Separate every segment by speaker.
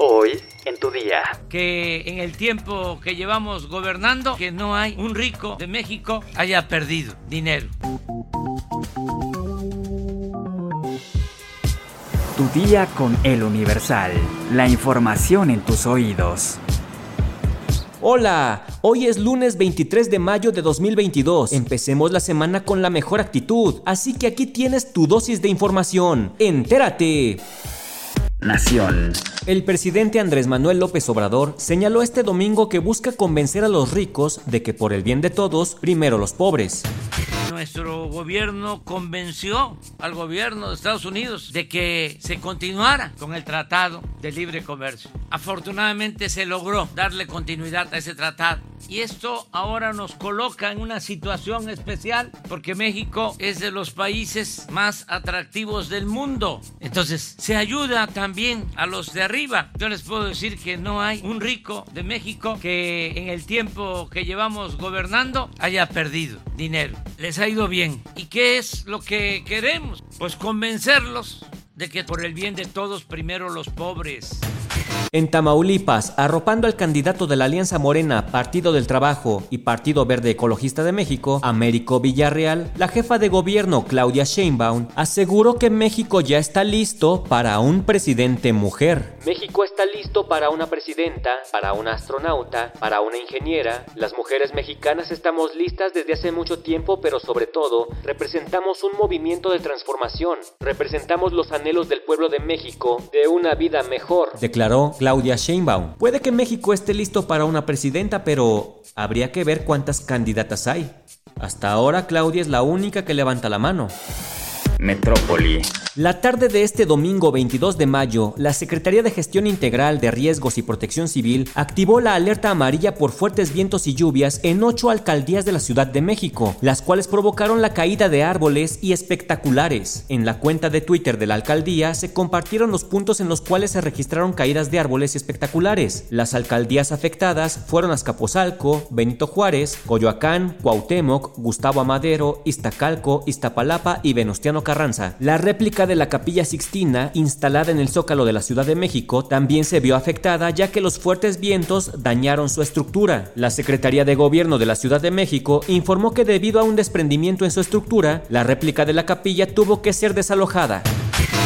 Speaker 1: Hoy en tu día.
Speaker 2: Que en el tiempo que llevamos gobernando, que no hay un rico de México haya perdido dinero.
Speaker 1: Tu día con el Universal. La información en tus oídos.
Speaker 3: Hola, hoy es lunes 23 de mayo de 2022. Empecemos la semana con la mejor actitud, así que aquí tienes tu dosis de información. Entérate.
Speaker 1: Nación.
Speaker 3: El presidente Andrés Manuel López Obrador señaló este domingo que busca convencer a los ricos de que por el bien de todos, primero los pobres.
Speaker 2: Nuestro gobierno convenció al gobierno de Estados Unidos de que se continuara con el Tratado de Libre Comercio. Afortunadamente se logró darle continuidad a ese tratado y esto ahora nos coloca en una situación especial porque México es de los países más atractivos del mundo. Entonces se ayuda también a los de arriba. Yo les puedo decir que no hay un rico de México que en el tiempo que llevamos gobernando haya perdido dinero. Les ha ido bien. ¿Y qué es lo que queremos? Pues convencerlos de que por el bien de todos primero los pobres.
Speaker 3: En Tamaulipas, arropando al candidato de la Alianza Morena, Partido del Trabajo y Partido Verde Ecologista de México, Américo Villarreal, la jefa de gobierno Claudia Sheinbaum aseguró que México ya está listo para un presidente mujer. México está listo para una presidenta, para una astronauta, para una ingeniera. Las mujeres mexicanas estamos listas desde hace mucho tiempo, pero sobre todo representamos un movimiento de transformación. Representamos los anhelos del pueblo de México de una vida mejor, declaró Claudia Sheinbaum. Puede que México esté listo para una presidenta, pero habría que ver cuántas candidatas hay. Hasta ahora Claudia es la única que levanta la mano.
Speaker 1: Metrópoli.
Speaker 3: La tarde de este domingo 22 de mayo, la Secretaría de Gestión Integral de Riesgos y Protección Civil activó la alerta amarilla por fuertes vientos y lluvias en ocho alcaldías de la Ciudad de México, las cuales provocaron la caída de árboles y espectaculares. En la cuenta de Twitter de la alcaldía se compartieron los puntos en los cuales se registraron caídas de árboles espectaculares. Las alcaldías afectadas fueron Azcapotzalco, Benito Juárez, Coyoacán, Cuauhtémoc, Gustavo Amadero, Iztacalco, Iztapalapa y Venustiano Carranza. La réplica de la Capilla Sixtina, instalada en el Zócalo de la Ciudad de México, también se vio afectada ya que los fuertes vientos dañaron su estructura. La Secretaría de Gobierno de la Ciudad de México informó que debido a un desprendimiento en su estructura, la réplica de la capilla tuvo que ser desalojada.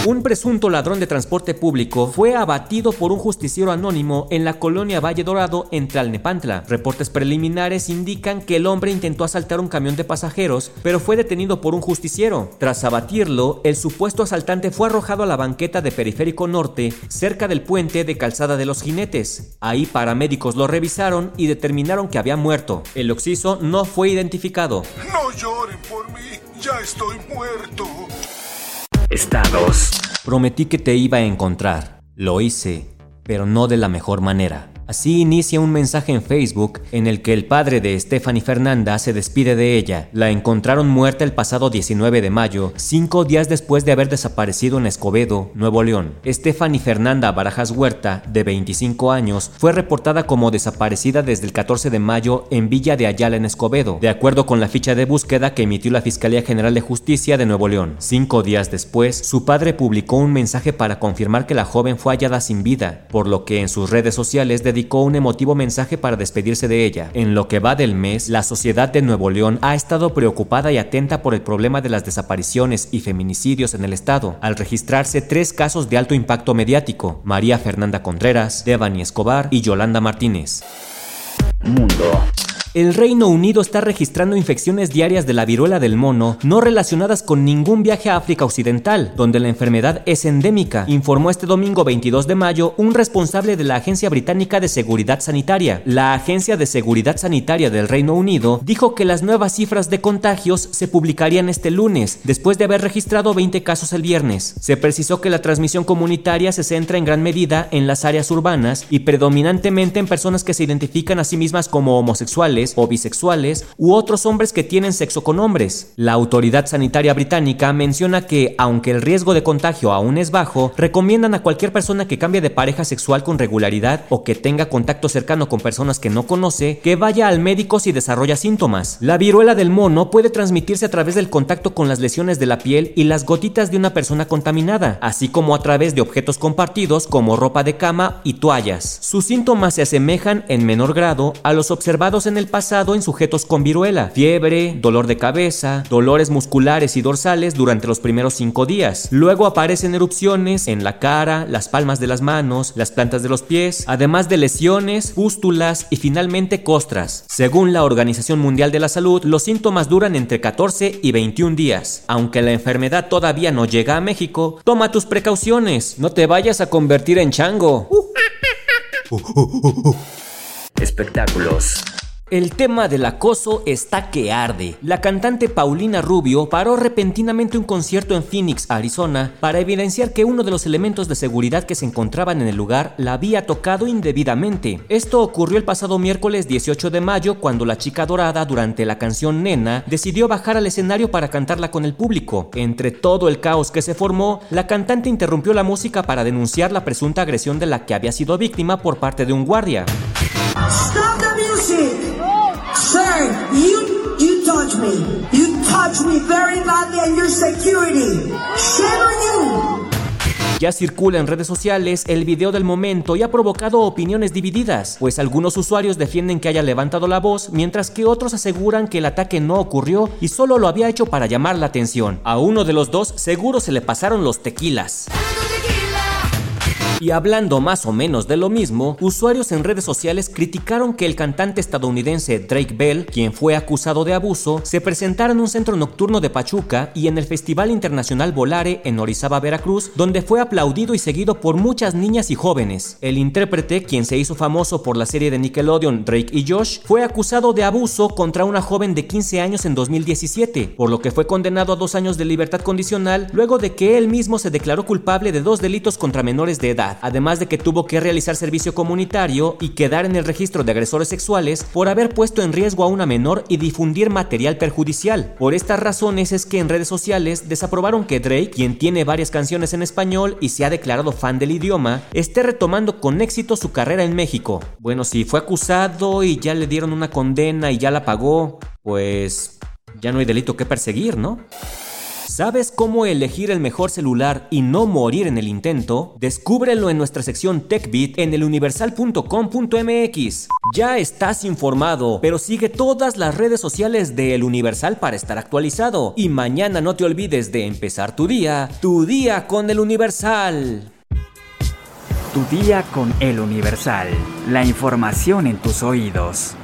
Speaker 3: Un presunto ladrón de transporte público fue abatido por un justiciero anónimo en la colonia Valle Dorado en Tlalnepantla. Reportes preliminares indican que el hombre intentó asaltar un camión de pasajeros, pero fue detenido por un justiciero. Tras abatirlo, el supuesto asaltante fue arrojado a la banqueta de Periférico Norte, cerca del puente de Calzada de los Jinetes. Ahí paramédicos lo revisaron y determinaron que había muerto. El occiso no fue identificado.
Speaker 4: No lloren por mí, ya estoy muerto.
Speaker 1: Estados.
Speaker 3: Prometí que te iba a encontrar. Lo hice, pero no de la mejor manera. Así inicia un mensaje en Facebook en el que el padre de Stephanie Fernanda se despide de ella. La encontraron muerta el pasado 19 de mayo, cinco días después de haber desaparecido en Escobedo, Nuevo León. Stephanie Fernanda Barajas Huerta, de 25 años, fue reportada como desaparecida desde el 14 de mayo en Villa de Ayala en Escobedo, de acuerdo con la ficha de búsqueda que emitió la Fiscalía General de Justicia de Nuevo León. Cinco días después, su padre publicó un mensaje para confirmar que la joven fue hallada sin vida, por lo que en sus redes sociales dedicó un emotivo mensaje para despedirse de ella. En lo que va del mes, la sociedad de Nuevo León ha estado preocupada y atenta por el problema de las desapariciones y feminicidios en el estado, al registrarse tres casos de alto impacto mediático, María Fernanda Contreras, Devani Escobar y Yolanda Martínez.
Speaker 1: Mundo.
Speaker 3: El Reino Unido está registrando infecciones diarias de la viruela del mono no relacionadas con ningún viaje a África Occidental, donde la enfermedad es endémica, informó este domingo 22 de mayo un responsable de la Agencia Británica de Seguridad Sanitaria. La Agencia de Seguridad Sanitaria del Reino Unido dijo que las nuevas cifras de contagios se publicarían este lunes, después de haber registrado 20 casos el viernes. Se precisó que la transmisión comunitaria se centra en gran medida en las áreas urbanas y predominantemente en personas que se identifican a sí mismas como homosexuales homosexuales o bisexuales u otros hombres que tienen sexo con hombres. La autoridad sanitaria británica menciona que, aunque el riesgo de contagio aún es bajo, recomiendan a cualquier persona que cambie de pareja sexual con regularidad o que tenga contacto cercano con personas que no conoce que vaya al médico si desarrolla síntomas. La viruela del mono puede transmitirse a través del contacto con las lesiones de la piel y las gotitas de una persona contaminada, así como a través de objetos compartidos como ropa de cama y toallas. Sus síntomas se asemejan en menor grado a los observados en el pasado en sujetos con viruela, fiebre, dolor de cabeza, dolores musculares y dorsales durante los primeros cinco días. Luego aparecen erupciones en la cara, las palmas de las manos, las plantas de los pies, además de lesiones, pústulas y finalmente costras. Según la Organización Mundial de la Salud, los síntomas duran entre 14 y 21 días. Aunque la enfermedad todavía no llega a México, toma tus precauciones, no te vayas a convertir en chango.
Speaker 1: Espectáculos.
Speaker 3: El tema del acoso está que arde. La cantante Paulina Rubio paró repentinamente un concierto en Phoenix, Arizona, para evidenciar que uno de los elementos de seguridad que se encontraban en el lugar la había tocado indebidamente. Esto ocurrió el pasado miércoles 18 de mayo cuando la chica dorada durante la canción Nena decidió bajar al escenario para cantarla con el público. Entre todo el caos que se formó, la cantante interrumpió la música para denunciar la presunta agresión de la que había sido víctima por parte de un guardia.
Speaker 5: Stop the music! You touch me. Very badly and security. You!
Speaker 3: Ya circula en redes sociales el video del momento y ha provocado opiniones divididas, pues algunos usuarios defienden que haya levantado la voz, mientras que otros aseguran que el ataque no ocurrió y solo lo había hecho para llamar la atención. A uno de los dos seguro se le pasaron los tequilas. Y hablando más o menos de lo mismo, usuarios en redes sociales criticaron que el cantante estadounidense Drake Bell, quien fue acusado de abuso, se presentara en un centro nocturno de Pachuca y en el Festival Internacional Volare en Orizaba, Veracruz, donde fue aplaudido y seguido por muchas niñas y jóvenes. El intérprete, quien se hizo famoso por la serie de Nickelodeon Drake y Josh, fue acusado de abuso contra una joven de 15 años en 2017, por lo que fue condenado a dos años de libertad condicional luego de que él mismo se declaró culpable de dos delitos contra menores de además de que tuvo que realizar servicio comunitario y quedar en el registro de agresores sexuales por haber puesto en riesgo a una menor y difundir material perjudicial. Por estas razones es que en redes sociales desaprobaron que Drake, quien tiene varias canciones en español y se ha declarado fan del idioma, esté retomando con éxito su carrera en México. Bueno, si fue acusado y ya le dieron una condena y ya la pagó, pues ya no hay delito que perseguir, ¿no? ¿Sabes cómo elegir el mejor celular y no morir en el intento? Descúbrelo en nuestra sección TechBit en eluniversal.com.mx. Ya estás informado, pero sigue todas las redes sociales de El Universal para estar actualizado. Y mañana no te olvides de empezar tu día, tu día con El Universal.
Speaker 1: Tu día con El Universal. La información en tus oídos.